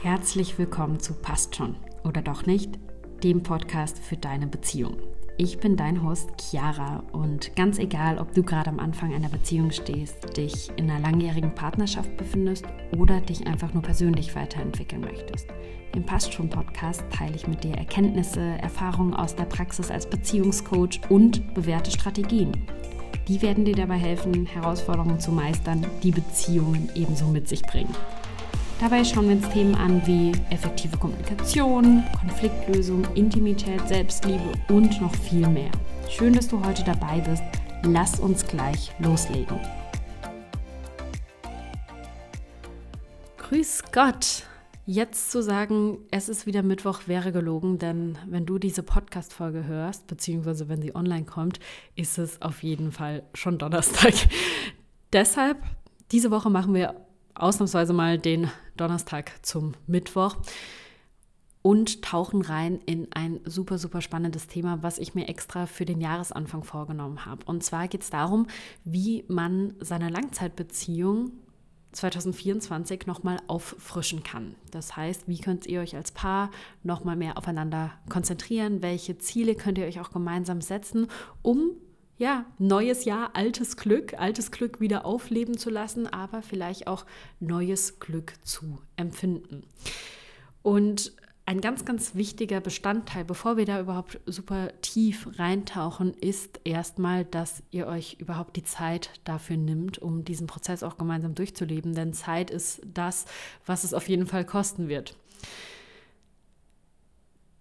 Herzlich willkommen zu Passt schon oder doch nicht, dem Podcast für deine Beziehung. Ich bin dein Host Chiara und ganz egal, ob du gerade am Anfang einer Beziehung stehst, dich in einer langjährigen Partnerschaft befindest oder dich einfach nur persönlich weiterentwickeln möchtest. Im Passt schon Podcast teile ich mit dir Erkenntnisse, Erfahrungen aus der Praxis als Beziehungscoach und bewährte Strategien. Die werden dir dabei helfen, Herausforderungen zu meistern, die Beziehungen ebenso mit sich bringen. Dabei schauen wir uns Themen an wie effektive Kommunikation, Konfliktlösung, Intimität, Selbstliebe und noch viel mehr. Schön, dass du heute dabei bist. Lass uns gleich loslegen. Grüß Gott! Jetzt zu sagen, es ist wieder Mittwoch, wäre gelogen, denn wenn du diese Podcast-Folge hörst, beziehungsweise wenn sie online kommt, ist es auf jeden Fall schon Donnerstag. Deshalb, diese Woche machen wir ausnahmsweise mal den Donnerstag zum Mittwoch und tauchen rein in ein super, super spannendes Thema, was ich mir extra für den Jahresanfang vorgenommen habe. Und zwar geht es darum, wie man seine Langzeitbeziehung 2024 nochmal auffrischen kann. Das heißt, wie könnt ihr euch als Paar nochmal mehr aufeinander konzentrieren? Welche Ziele könnt ihr euch auch gemeinsam setzen, um ja, neues Jahr, altes Glück, altes Glück wieder aufleben zu lassen, aber vielleicht auch neues Glück zu empfinden. Und ein ganz, ganz wichtiger Bestandteil, bevor wir da überhaupt super tief reintauchen, ist erstmal, dass ihr euch überhaupt die Zeit dafür nimmt, um diesen Prozess auch gemeinsam durchzuleben. Denn Zeit ist das, was es auf jeden Fall kosten wird.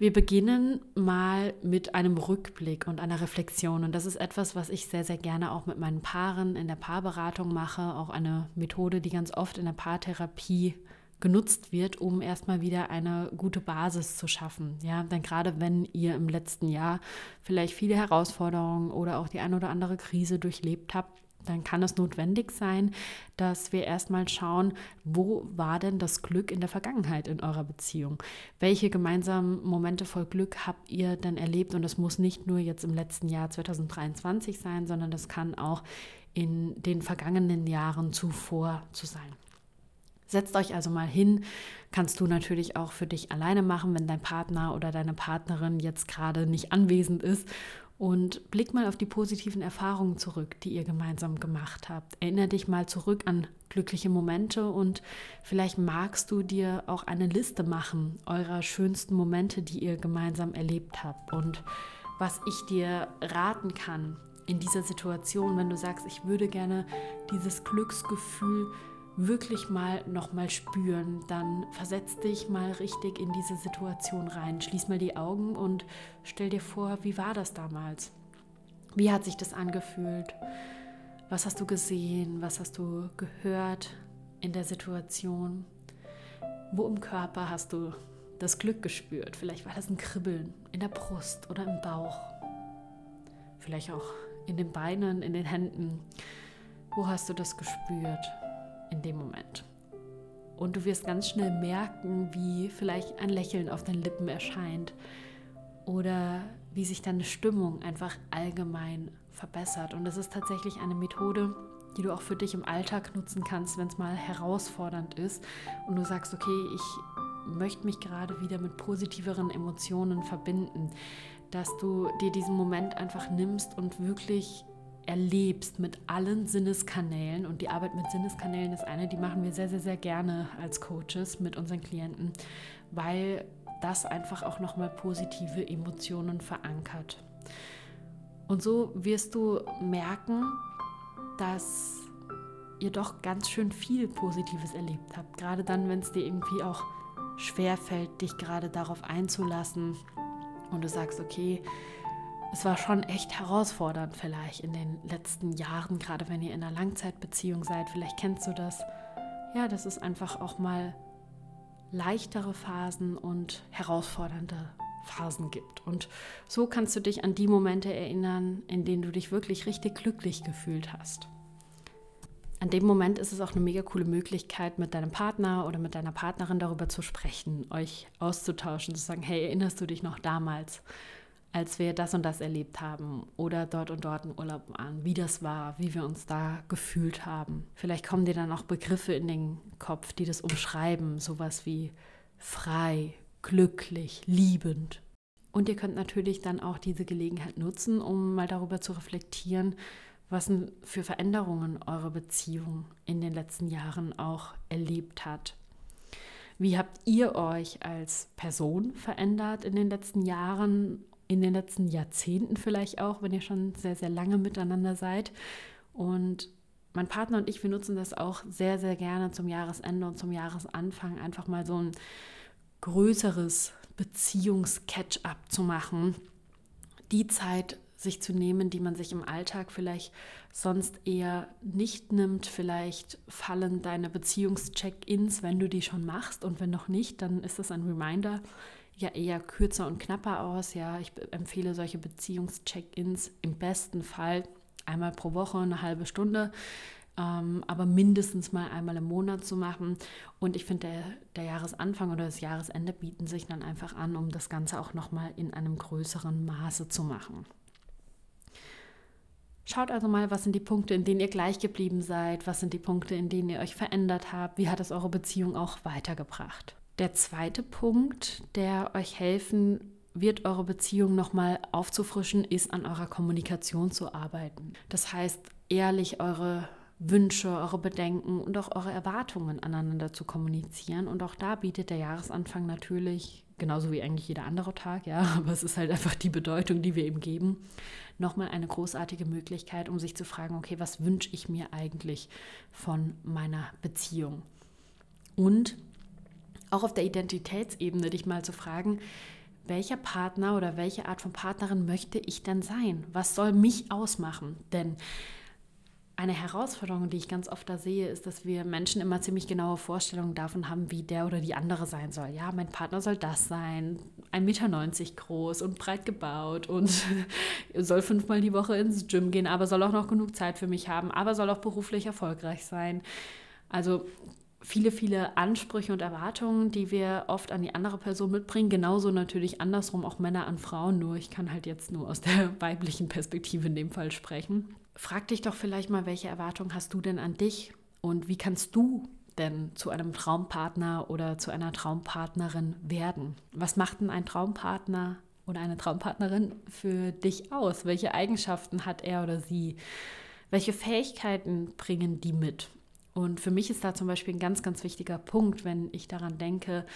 Wir beginnen mal mit einem Rückblick und einer Reflexion. Und das ist etwas, was ich sehr, sehr gerne auch mit meinen Paaren in der Paarberatung mache. Auch eine Methode, die ganz oft in der Paartherapie genutzt wird, um erstmal wieder eine gute Basis zu schaffen. Ja, denn gerade wenn ihr im letzten Jahr vielleicht viele Herausforderungen oder auch die eine oder andere Krise durchlebt habt, dann kann es notwendig sein, dass wir erstmal schauen, wo war denn das Glück in der Vergangenheit in eurer Beziehung? Welche gemeinsamen Momente voll Glück habt ihr denn erlebt? Und das muss nicht nur jetzt im letzten Jahr 2023 sein, sondern das kann auch in den vergangenen Jahren zuvor zu sein. Setzt euch also mal hin, kannst du natürlich auch für dich alleine machen, wenn dein Partner oder deine Partnerin jetzt gerade nicht anwesend ist und blick mal auf die positiven Erfahrungen zurück, die ihr gemeinsam gemacht habt. Erinnere dich mal zurück an glückliche Momente und vielleicht magst du dir auch eine Liste machen eurer schönsten Momente, die ihr gemeinsam erlebt habt. Und was ich dir raten kann in dieser Situation, wenn du sagst, ich würde gerne dieses Glücksgefühl wirklich mal nochmal spüren, dann versetz dich mal richtig in diese Situation rein. Schließ mal die Augen und stell dir vor, wie war das damals? Wie hat sich das angefühlt? Was hast du gesehen? Was hast du gehört in der Situation? Wo im Körper hast du das Glück gespürt? Vielleicht war das ein Kribbeln in der Brust oder im Bauch. Vielleicht auch in den Beinen, in den Händen. Wo hast du das gespürt? In dem Moment. Und du wirst ganz schnell merken, wie vielleicht ein Lächeln auf den Lippen erscheint oder wie sich deine Stimmung einfach allgemein verbessert. Und das ist tatsächlich eine Methode, die du auch für dich im Alltag nutzen kannst, wenn es mal herausfordernd ist und du sagst, okay, ich möchte mich gerade wieder mit positiveren Emotionen verbinden, dass du dir diesen Moment einfach nimmst und wirklich erlebst mit allen Sinneskanälen. Und die Arbeit mit Sinneskanälen ist eine, die machen wir sehr, sehr, sehr gerne als Coaches mit unseren Klienten, weil das einfach auch nochmal positive Emotionen verankert. Und so wirst du merken, dass ihr doch ganz schön viel Positives erlebt habt. Gerade dann, wenn es dir irgendwie auch schwer fällt, dich gerade darauf einzulassen und du sagst, okay, es war schon echt herausfordernd vielleicht in den letzten Jahren, gerade wenn ihr in einer Langzeitbeziehung seid. Vielleicht kennst du das. Ja, dass es einfach auch mal leichtere Phasen und herausfordernde Phasen gibt. Und so kannst du dich an die Momente erinnern, in denen du dich wirklich richtig glücklich gefühlt hast. An dem Moment ist es auch eine mega coole Möglichkeit, mit deinem Partner oder mit deiner Partnerin darüber zu sprechen, euch auszutauschen, zu sagen, hey, erinnerst du dich noch damals? Als wir das und das erlebt haben oder dort und dort einen Urlaub an, wie das war, wie wir uns da gefühlt haben. Vielleicht kommen dir dann auch Begriffe in den Kopf, die das umschreiben, sowas wie frei, glücklich, liebend. Und ihr könnt natürlich dann auch diese Gelegenheit nutzen, um mal darüber zu reflektieren, was für Veränderungen eure Beziehung in den letzten Jahren auch erlebt hat. Wie habt ihr euch als Person verändert in den letzten Jahren, in den letzten Jahrzehnten vielleicht auch, wenn ihr schon sehr, sehr lange miteinander seid? Und mein Partner und ich, wir nutzen das auch sehr, sehr gerne zum Jahresende und zum Jahresanfang, einfach mal so ein größeres Beziehungs-Catch-up zu machen. Die Zeit sich zu nehmen, die man sich im Alltag vielleicht sonst eher nicht nimmt. Vielleicht fallen deine Beziehungscheck-ins, wenn du die schon machst und wenn noch nicht, dann ist das ein Reminder ja eher kürzer und knapper aus. Ja, ich empfehle solche Beziehungscheck-ins im besten Fall einmal pro Woche eine halbe Stunde, ähm, aber mindestens mal einmal im Monat zu machen. Und ich finde, der, der Jahresanfang oder das Jahresende bieten sich dann einfach an, um das Ganze auch nochmal in einem größeren Maße zu machen. Schaut also mal, was sind die Punkte, in denen ihr gleich geblieben seid, was sind die Punkte, in denen ihr euch verändert habt, wie hat es eure Beziehung auch weitergebracht. Der zweite Punkt, der euch helfen wird, eure Beziehung nochmal aufzufrischen, ist an eurer Kommunikation zu arbeiten. Das heißt, ehrlich eure Wünsche, eure Bedenken und auch eure Erwartungen aneinander zu kommunizieren. Und auch da bietet der Jahresanfang natürlich genauso wie eigentlich jeder andere Tag, ja, aber es ist halt einfach die Bedeutung, die wir ihm geben, nochmal eine großartige Möglichkeit, um sich zu fragen, okay, was wünsche ich mir eigentlich von meiner Beziehung? Und auch auf der Identitätsebene dich mal zu fragen, welcher Partner oder welche Art von Partnerin möchte ich denn sein? Was soll mich ausmachen? Denn eine Herausforderung, die ich ganz oft da sehe, ist, dass wir Menschen immer ziemlich genaue Vorstellungen davon haben, wie der oder die andere sein soll. Ja, mein Partner soll das sein, 1,90 Meter groß und breit gebaut und soll fünfmal die Woche ins Gym gehen, aber soll auch noch genug Zeit für mich haben, aber soll auch beruflich erfolgreich sein. Also viele, viele Ansprüche und Erwartungen, die wir oft an die andere Person mitbringen. Genauso natürlich andersrum auch Männer an Frauen, nur ich kann halt jetzt nur aus der weiblichen Perspektive in dem Fall sprechen frag dich doch vielleicht mal, welche Erwartungen hast du denn an dich und wie kannst du denn zu einem Traumpartner oder zu einer Traumpartnerin werden? Was macht denn ein Traumpartner oder eine Traumpartnerin für dich aus? Welche Eigenschaften hat er oder sie? Welche Fähigkeiten bringen die mit? Und für mich ist da zum Beispiel ein ganz, ganz wichtiger Punkt, wenn ich daran denke,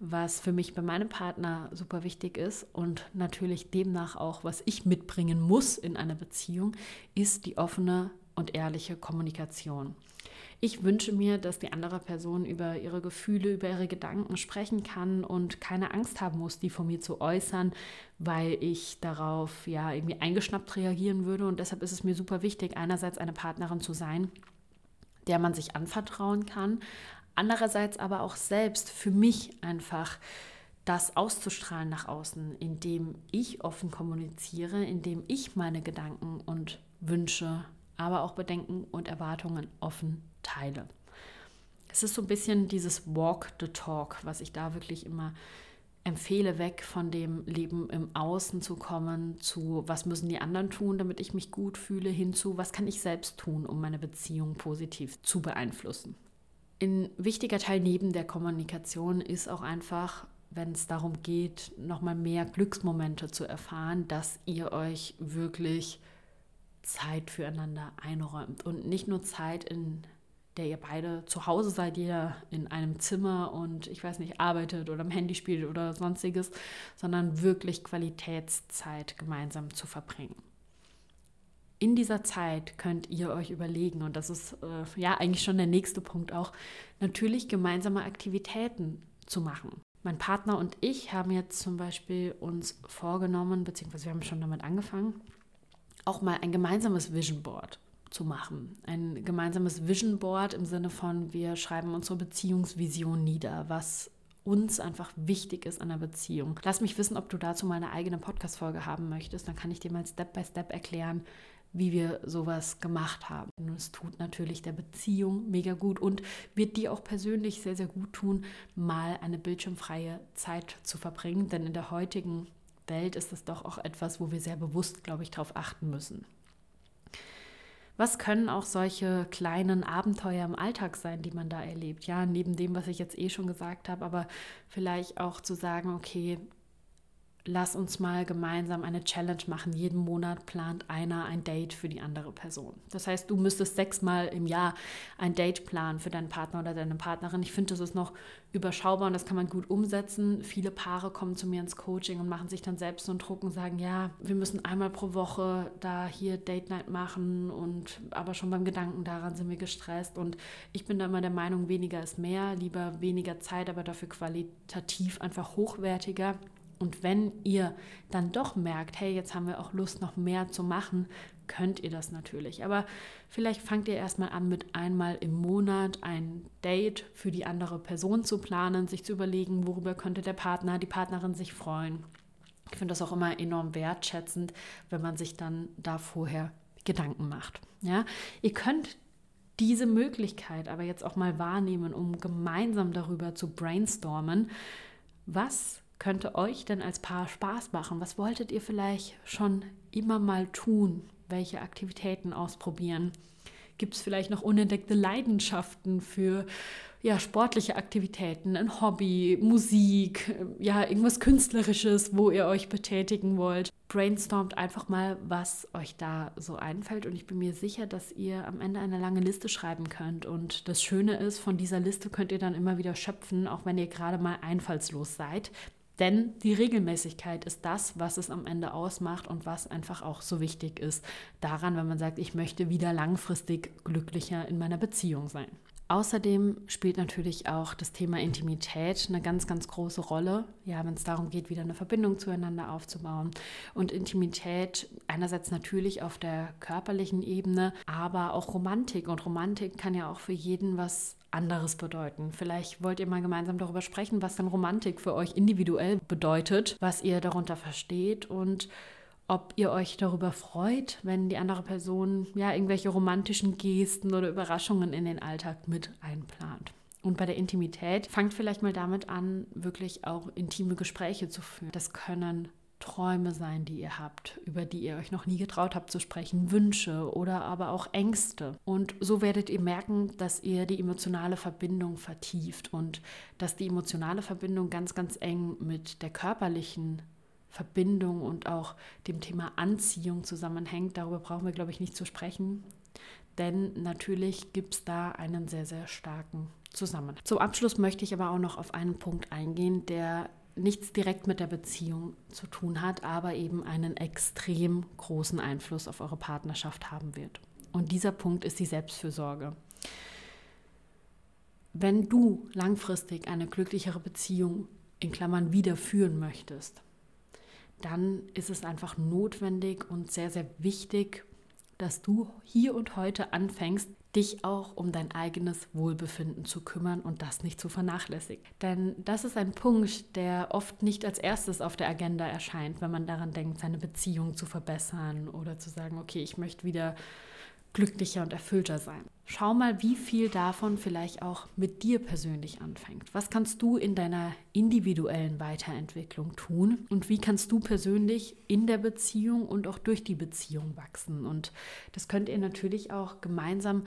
was für mich bei meinem Partner super wichtig ist und natürlich demnach auch, was ich mitbringen muss in einer Beziehung, ist die offene und ehrliche Kommunikation. Ich wünsche mir, dass die andere Person über ihre Gefühle, über ihre Gedanken sprechen kann und keine Angst haben muss, die von mir zu äußern, weil ich darauf ja irgendwie eingeschnappt reagieren würde. Und deshalb ist es mir super wichtig, einerseits eine Partnerin zu sein, der man sich anvertrauen kann. Andererseits aber auch selbst für mich einfach das auszustrahlen nach außen, indem ich offen kommuniziere, indem ich meine Gedanken und Wünsche, aber auch Bedenken und Erwartungen offen teile. Es ist so ein bisschen dieses Walk the Talk, was ich da wirklich immer empfehle, weg von dem Leben im Außen zu kommen, zu was müssen die anderen tun, damit ich mich gut fühle, hinzu, was kann ich selbst tun, um meine Beziehung positiv zu beeinflussen. Ein wichtiger Teil neben der Kommunikation ist auch einfach, wenn es darum geht, nochmal mehr Glücksmomente zu erfahren, dass ihr euch wirklich Zeit füreinander einräumt und nicht nur Zeit in der ihr beide zu Hause seid, jeder in einem Zimmer und ich weiß nicht, arbeitet oder am Handy spielt oder sonstiges, sondern wirklich Qualitätszeit gemeinsam zu verbringen. In dieser Zeit könnt ihr euch überlegen, und das ist äh, ja eigentlich schon der nächste Punkt auch, natürlich gemeinsame Aktivitäten zu machen. Mein Partner und ich haben jetzt zum Beispiel uns vorgenommen, beziehungsweise wir haben schon damit angefangen, auch mal ein gemeinsames Vision Board zu machen. Ein gemeinsames Vision Board im Sinne von, wir schreiben unsere Beziehungsvision nieder, was uns einfach wichtig ist an der Beziehung. Lass mich wissen, ob du dazu mal eine eigene Podcast-Folge haben möchtest. Dann kann ich dir mal Step by Step erklären, wie wir sowas gemacht haben. Und es tut natürlich der Beziehung mega gut und wird dir auch persönlich sehr, sehr gut tun, mal eine bildschirmfreie Zeit zu verbringen. Denn in der heutigen Welt ist es doch auch etwas, wo wir sehr bewusst, glaube ich, darauf achten müssen. Was können auch solche kleinen Abenteuer im Alltag sein, die man da erlebt? Ja, neben dem, was ich jetzt eh schon gesagt habe, aber vielleicht auch zu sagen, okay, lass uns mal gemeinsam eine Challenge machen. Jeden Monat plant einer ein Date für die andere Person. Das heißt, du müsstest sechsmal im Jahr ein Date planen für deinen Partner oder deine Partnerin. Ich finde, das ist noch überschaubar und das kann man gut umsetzen. Viele Paare kommen zu mir ins Coaching und machen sich dann selbst so einen Druck und sagen, ja, wir müssen einmal pro Woche da hier Date Night machen und aber schon beim Gedanken daran sind wir gestresst und ich bin da immer der Meinung, weniger ist mehr, lieber weniger Zeit, aber dafür qualitativ einfach hochwertiger. Und wenn ihr dann doch merkt, hey, jetzt haben wir auch Lust, noch mehr zu machen, könnt ihr das natürlich. Aber vielleicht fangt ihr erstmal an, mit einmal im Monat ein Date für die andere Person zu planen, sich zu überlegen, worüber könnte der Partner, die Partnerin sich freuen. Ich finde das auch immer enorm wertschätzend, wenn man sich dann da vorher Gedanken macht. Ja? Ihr könnt diese Möglichkeit aber jetzt auch mal wahrnehmen, um gemeinsam darüber zu brainstormen, was könnte euch denn als Paar Spaß machen? Was wolltet ihr vielleicht schon immer mal tun? Welche Aktivitäten ausprobieren? Gibt es vielleicht noch unentdeckte Leidenschaften für ja, sportliche Aktivitäten, ein Hobby, Musik, ja, irgendwas Künstlerisches, wo ihr euch betätigen wollt? Brainstormt einfach mal, was euch da so einfällt. Und ich bin mir sicher, dass ihr am Ende eine lange Liste schreiben könnt. Und das Schöne ist, von dieser Liste könnt ihr dann immer wieder schöpfen, auch wenn ihr gerade mal einfallslos seid. Denn die Regelmäßigkeit ist das, was es am Ende ausmacht und was einfach auch so wichtig ist daran, wenn man sagt, ich möchte wieder langfristig glücklicher in meiner Beziehung sein. Außerdem spielt natürlich auch das Thema Intimität eine ganz, ganz große Rolle, ja, wenn es darum geht, wieder eine Verbindung zueinander aufzubauen. Und Intimität einerseits natürlich auf der körperlichen Ebene, aber auch Romantik. Und Romantik kann ja auch für jeden was anderes bedeuten. Vielleicht wollt ihr mal gemeinsam darüber sprechen, was dann Romantik für euch individuell bedeutet, was ihr darunter versteht und ob ihr euch darüber freut, wenn die andere Person ja irgendwelche romantischen Gesten oder Überraschungen in den Alltag mit einplant. Und bei der Intimität fangt vielleicht mal damit an, wirklich auch intime Gespräche zu führen. Das können Träume sein, die ihr habt, über die ihr euch noch nie getraut habt zu sprechen, Wünsche oder aber auch Ängste. Und so werdet ihr merken, dass ihr die emotionale Verbindung vertieft und dass die emotionale Verbindung ganz, ganz eng mit der körperlichen Verbindung und auch dem Thema Anziehung zusammenhängt. Darüber brauchen wir, glaube ich, nicht zu sprechen, denn natürlich gibt es da einen sehr, sehr starken Zusammenhang. Zum Abschluss möchte ich aber auch noch auf einen Punkt eingehen, der nichts direkt mit der Beziehung zu tun hat, aber eben einen extrem großen Einfluss auf eure Partnerschaft haben wird. Und dieser Punkt ist die Selbstfürsorge. Wenn du langfristig eine glücklichere Beziehung in Klammern wieder möchtest, dann ist es einfach notwendig und sehr, sehr wichtig, dass du hier und heute anfängst, dich auch um dein eigenes Wohlbefinden zu kümmern und das nicht zu vernachlässigen. Denn das ist ein Punkt, der oft nicht als erstes auf der Agenda erscheint, wenn man daran denkt, seine Beziehung zu verbessern oder zu sagen, okay, ich möchte wieder glücklicher und erfüllter sein. Schau mal, wie viel davon vielleicht auch mit dir persönlich anfängt. Was kannst du in deiner individuellen Weiterentwicklung tun und wie kannst du persönlich in der Beziehung und auch durch die Beziehung wachsen? Und das könnt ihr natürlich auch gemeinsam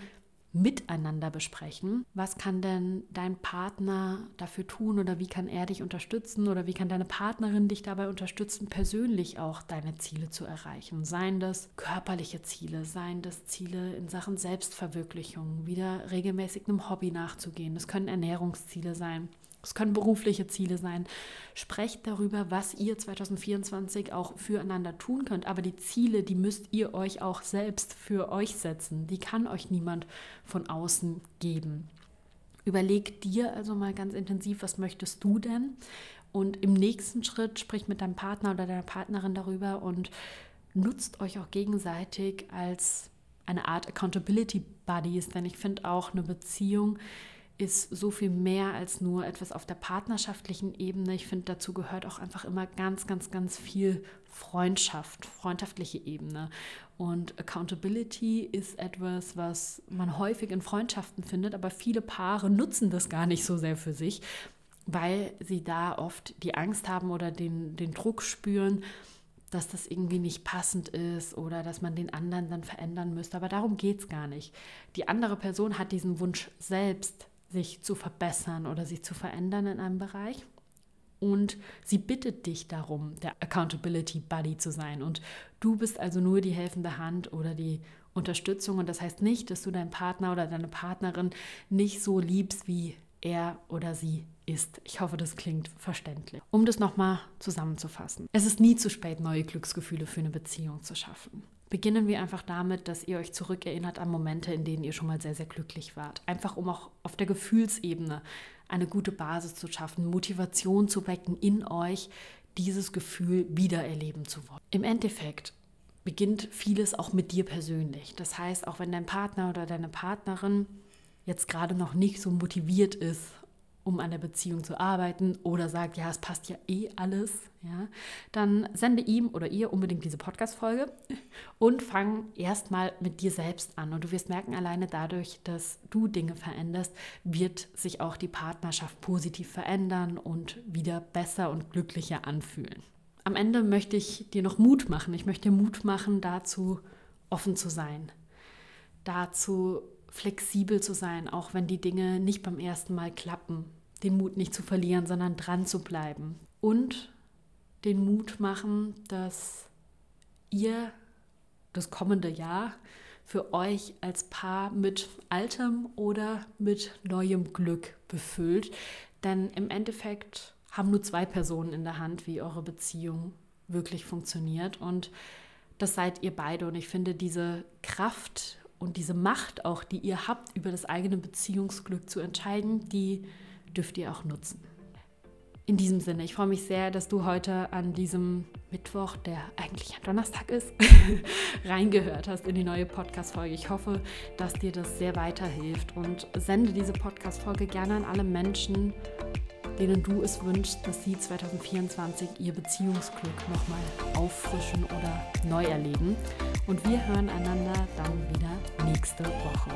miteinander besprechen. Was kann denn dein Partner dafür tun oder wie kann er dich unterstützen oder wie kann deine Partnerin dich dabei unterstützen, persönlich auch deine Ziele zu erreichen? Seien das körperliche Ziele, seien das Ziele in Sachen Selbstverwirklichung, wieder regelmäßig einem Hobby nachzugehen. Das können Ernährungsziele sein. Es können berufliche Ziele sein. Sprecht darüber, was ihr 2024 auch füreinander tun könnt. Aber die Ziele, die müsst ihr euch auch selbst für euch setzen. Die kann euch niemand von außen geben. Überleg dir also mal ganz intensiv, was möchtest du denn? Und im nächsten Schritt sprich mit deinem Partner oder deiner Partnerin darüber und nutzt euch auch gegenseitig als eine Art Accountability Buddies. Denn ich finde auch eine Beziehung ist so viel mehr als nur etwas auf der partnerschaftlichen Ebene. Ich finde, dazu gehört auch einfach immer ganz, ganz, ganz viel Freundschaft, freundschaftliche Ebene. Und Accountability ist etwas, was man häufig in Freundschaften findet, aber viele Paare nutzen das gar nicht so sehr für sich, weil sie da oft die Angst haben oder den, den Druck spüren, dass das irgendwie nicht passend ist oder dass man den anderen dann verändern müsste. Aber darum geht es gar nicht. Die andere Person hat diesen Wunsch selbst, sich zu verbessern oder sich zu verändern in einem Bereich. Und sie bittet dich darum, der Accountability Buddy zu sein. Und du bist also nur die helfende Hand oder die Unterstützung. Und das heißt nicht, dass du deinen Partner oder deine Partnerin nicht so liebst, wie er oder sie ist. Ich hoffe, das klingt verständlich. Um das nochmal zusammenzufassen. Es ist nie zu spät, neue Glücksgefühle für eine Beziehung zu schaffen. Beginnen wir einfach damit, dass ihr euch zurückerinnert an Momente, in denen ihr schon mal sehr, sehr glücklich wart. Einfach um auch auf der Gefühlsebene eine gute Basis zu schaffen, Motivation zu wecken in euch, dieses Gefühl wieder erleben zu wollen. Im Endeffekt beginnt vieles auch mit dir persönlich. Das heißt, auch wenn dein Partner oder deine Partnerin jetzt gerade noch nicht so motiviert ist, um an der Beziehung zu arbeiten oder sagt, ja, es passt ja eh alles, ja, dann sende ihm oder ihr unbedingt diese Podcast-Folge und fang erstmal mit dir selbst an. Und du wirst merken, alleine dadurch, dass du Dinge veränderst, wird sich auch die Partnerschaft positiv verändern und wieder besser und glücklicher anfühlen. Am Ende möchte ich dir noch Mut machen. Ich möchte Mut machen, dazu offen zu sein, dazu flexibel zu sein, auch wenn die Dinge nicht beim ersten Mal klappen. Den Mut nicht zu verlieren, sondern dran zu bleiben. Und den Mut machen, dass ihr das kommende Jahr für euch als Paar mit altem oder mit neuem Glück befüllt. Denn im Endeffekt haben nur zwei Personen in der Hand, wie eure Beziehung wirklich funktioniert. Und das seid ihr beide. Und ich finde diese Kraft und diese Macht auch, die ihr habt, über das eigene Beziehungsglück zu entscheiden, die dürft ihr auch nutzen. In diesem Sinne, ich freue mich sehr, dass du heute an diesem Mittwoch, der eigentlich ein Donnerstag ist, reingehört hast in die neue Podcast-Folge. Ich hoffe, dass dir das sehr weiterhilft und sende diese Podcast-Folge gerne an alle Menschen, denen du es wünschst, dass sie 2024 ihr Beziehungsglück nochmal auffrischen oder neu erleben. Und wir hören einander dann wieder nächste Woche.